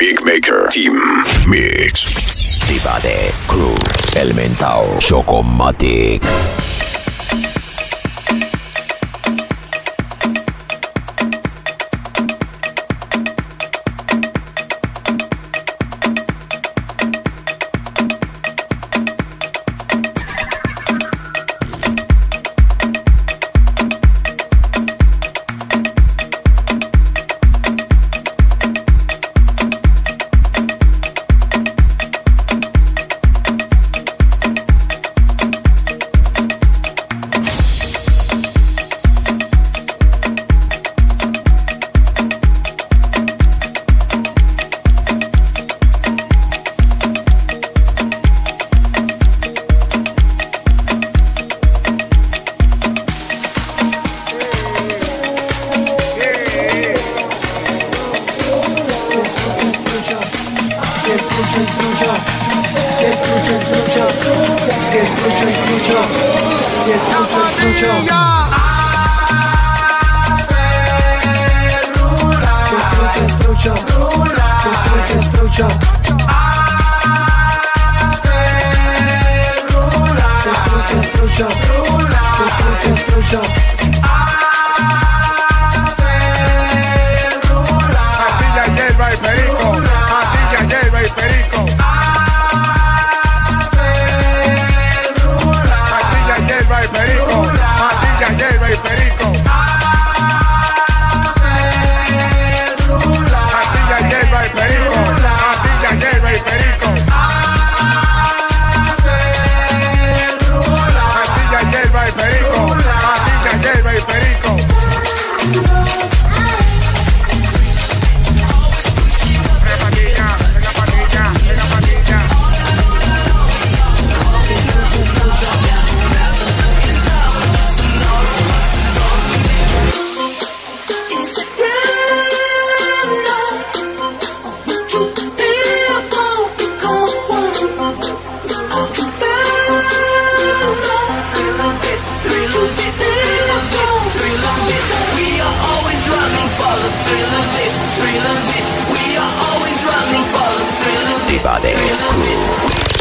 Big Maker Team Mix. Divades Crew Elemental Chocomatic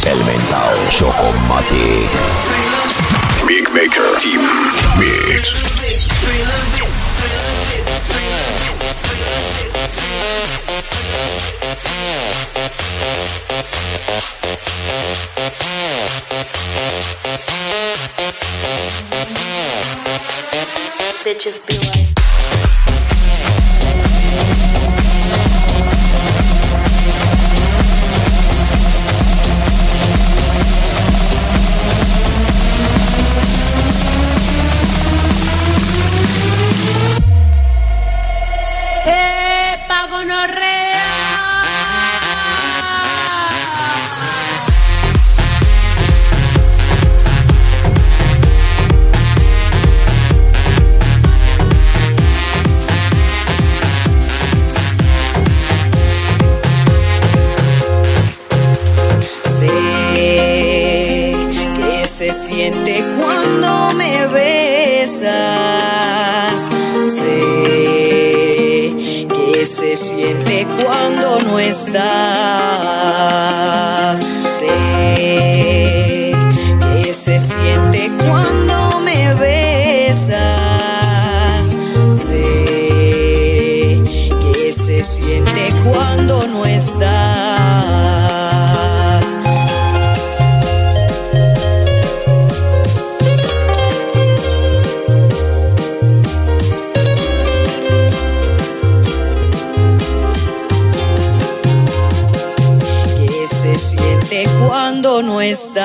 Elemental, Chocomatic. Big Maker Team Mix. Mix. se siente cuando no estás.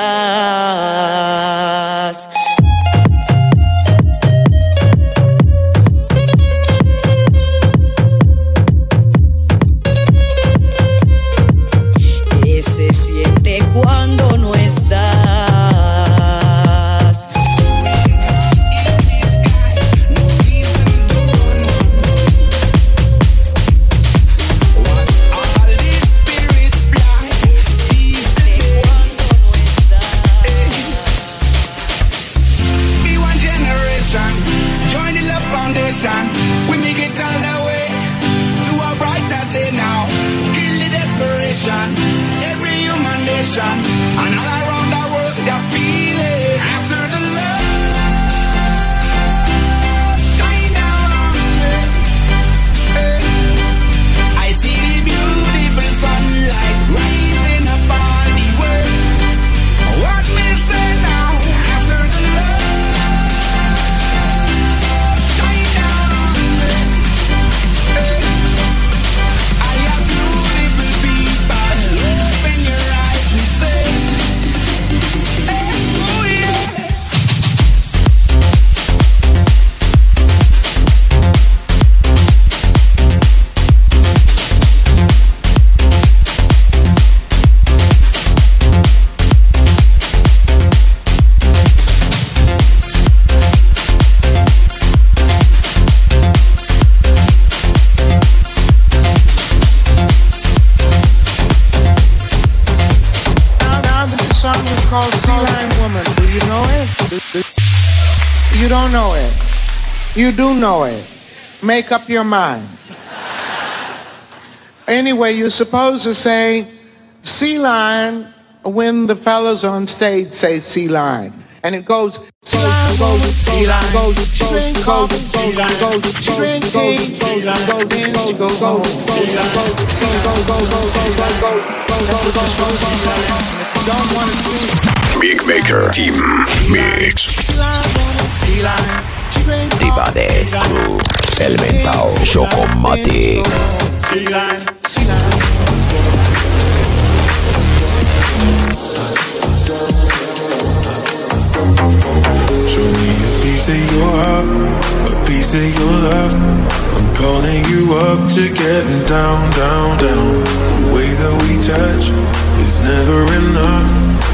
You do know it. Make up your mind. anyway, you're supposed to say sea lion when the fellas on stage say sea lion. And it goes sea lion, goes sea lion, goes string, goes sea lion, goes string, goes sea lion, goes in, goes go go go sea go go go go go go go Don't wanna see. Big Maker Team Mix. Sea lion, sea lion. Divades Elemental Chocomatic lion. Show me a piece of your heart, a piece of your love. I'm calling you up to getting down, down, down. The way that we touch is never enough.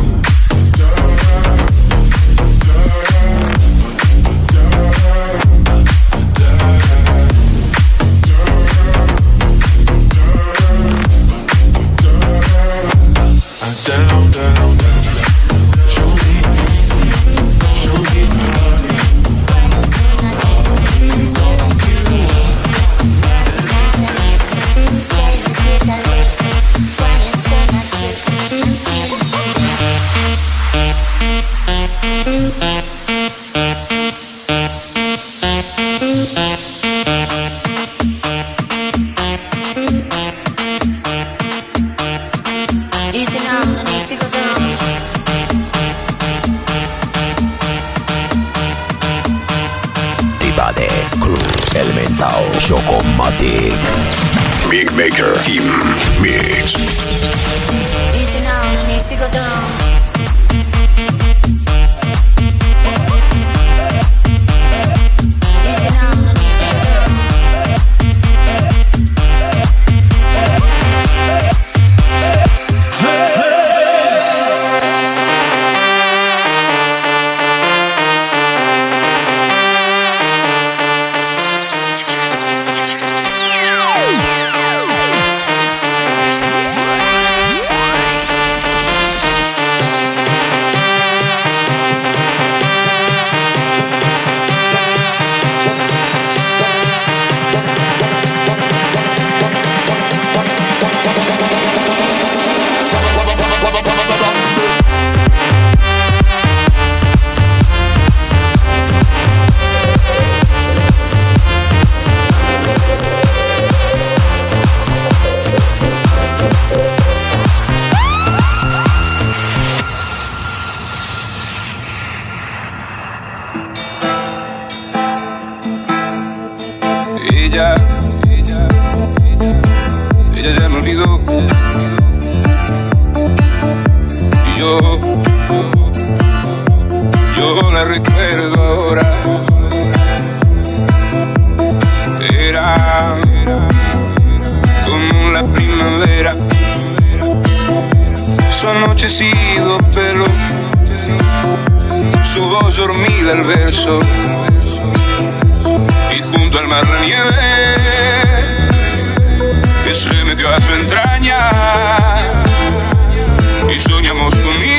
Dormida el verso. Y junto al mar la nieve que se metió a su entraña. Y soñamos conmigo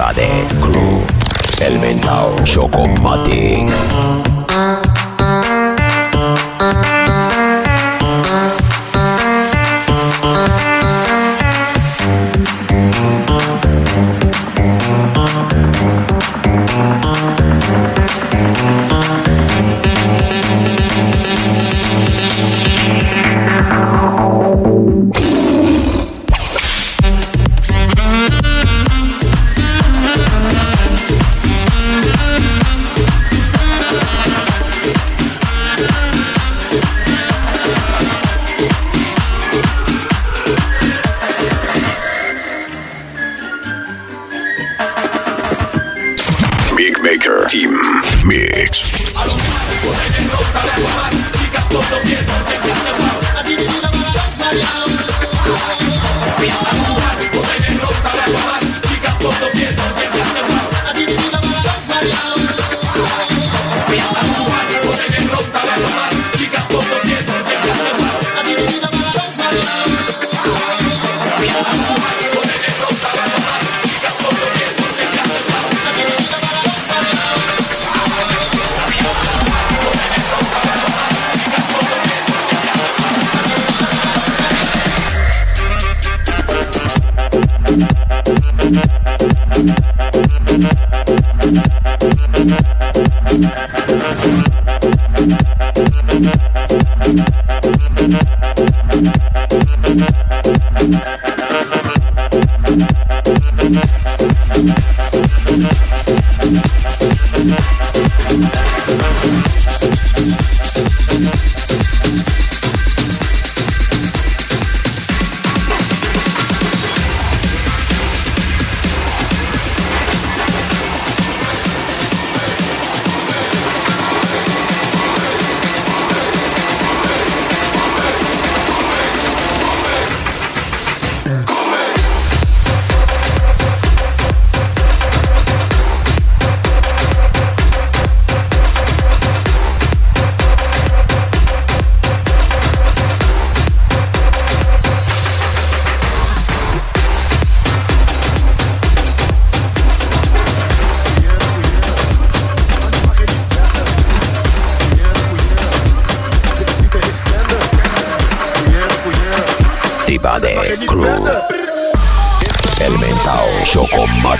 Invades Club El Mentao Chocomatic.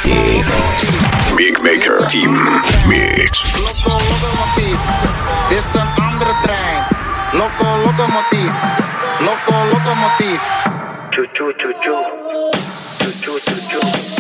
Matic. Big Maker Team Mix. Loco Locomotive. Dit. Loco Locomotive. Loco Locomotive. Choo choo choo choo. Choo choo choo choo.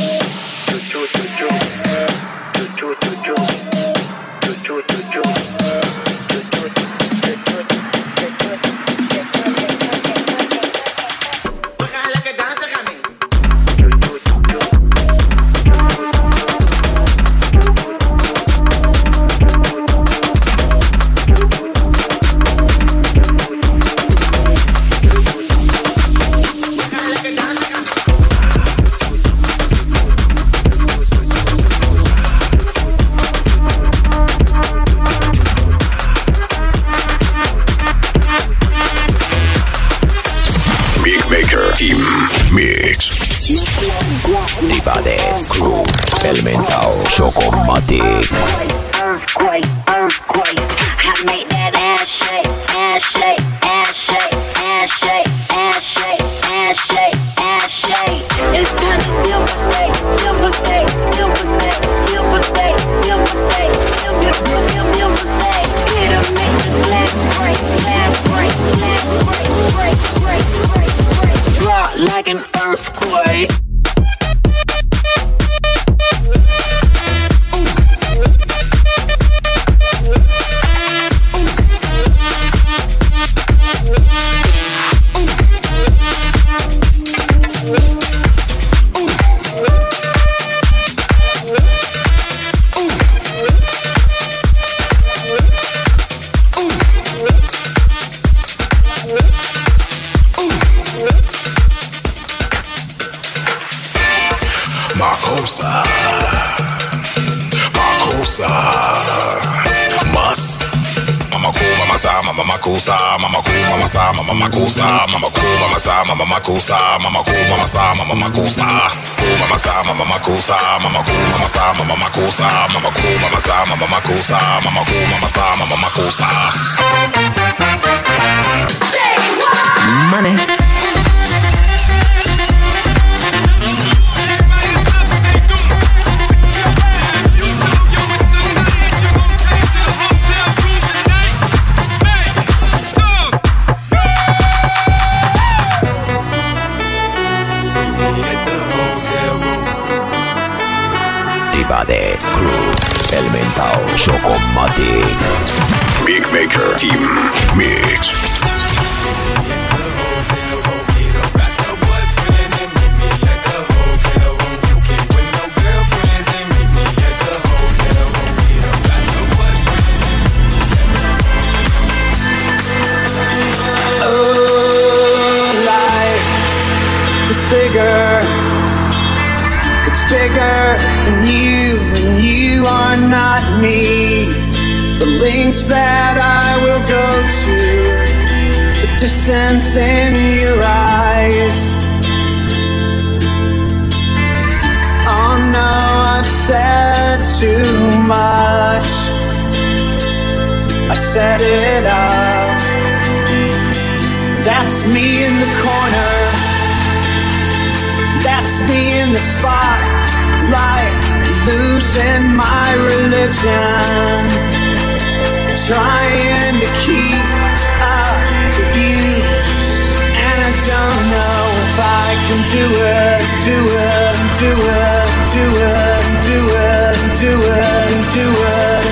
Divades Crew Elemental Chocomatic. Earthquake, earthquake, earthquake. Mama makusa, mama ku, mama sa, mama makusa, mama ku, mama sa, mama makusa, mama ku, mama sa, mama makusa, ku, mama sa, mama makusa, mama ku, mama sa, mama makusa, mama ku, mama sa, mama makusa, mama ku, mama sa, mama makusa. Money. Maker Team ocean, trying to keep up with you. And I don't know if I can do it, do it, do it, do it, do it, do it, do it. Do it.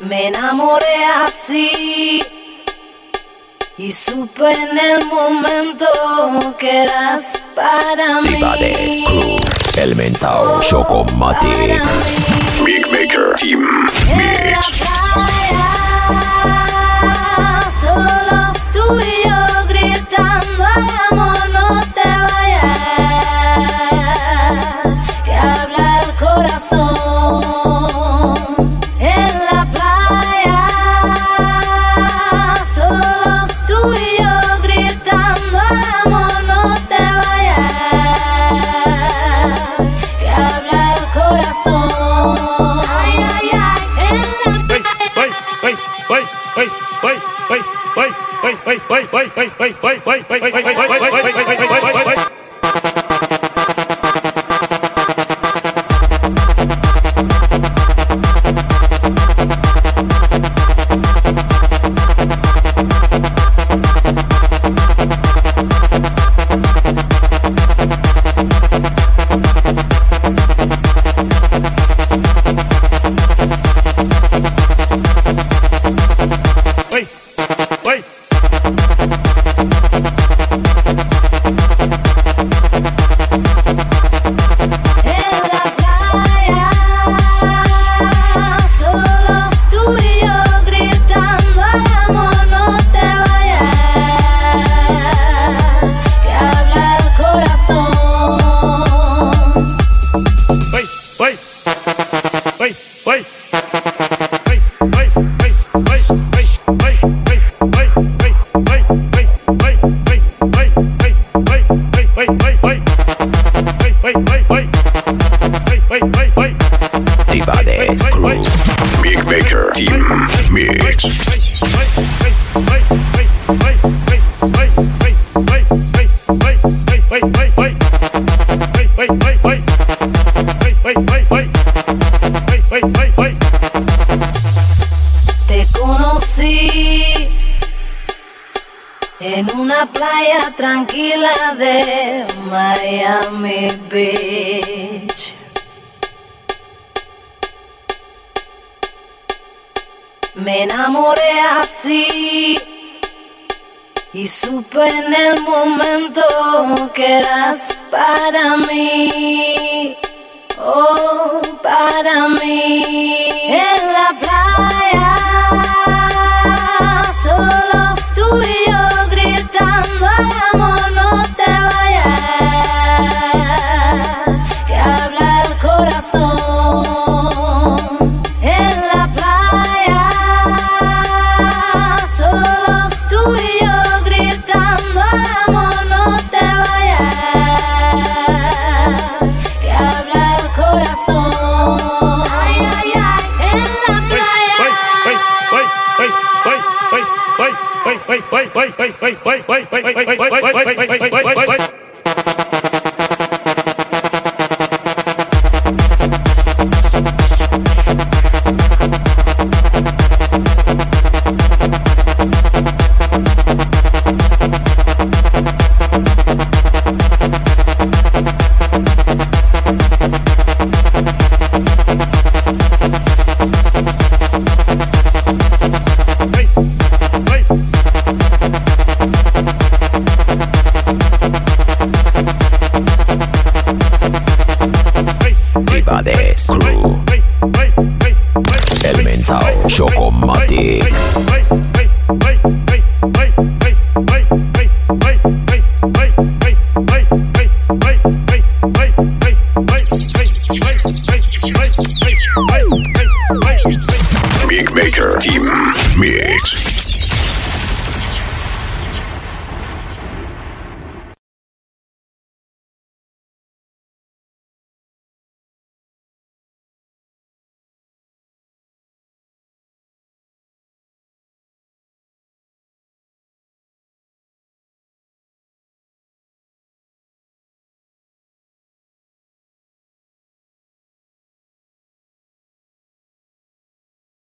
Me enamoré así y supe en el momento que eras para mí. Divades Crew, El Mentao Chocomatic, Big Maker Team Mix. Y supe en el momento que eras para mí, oh, para mí.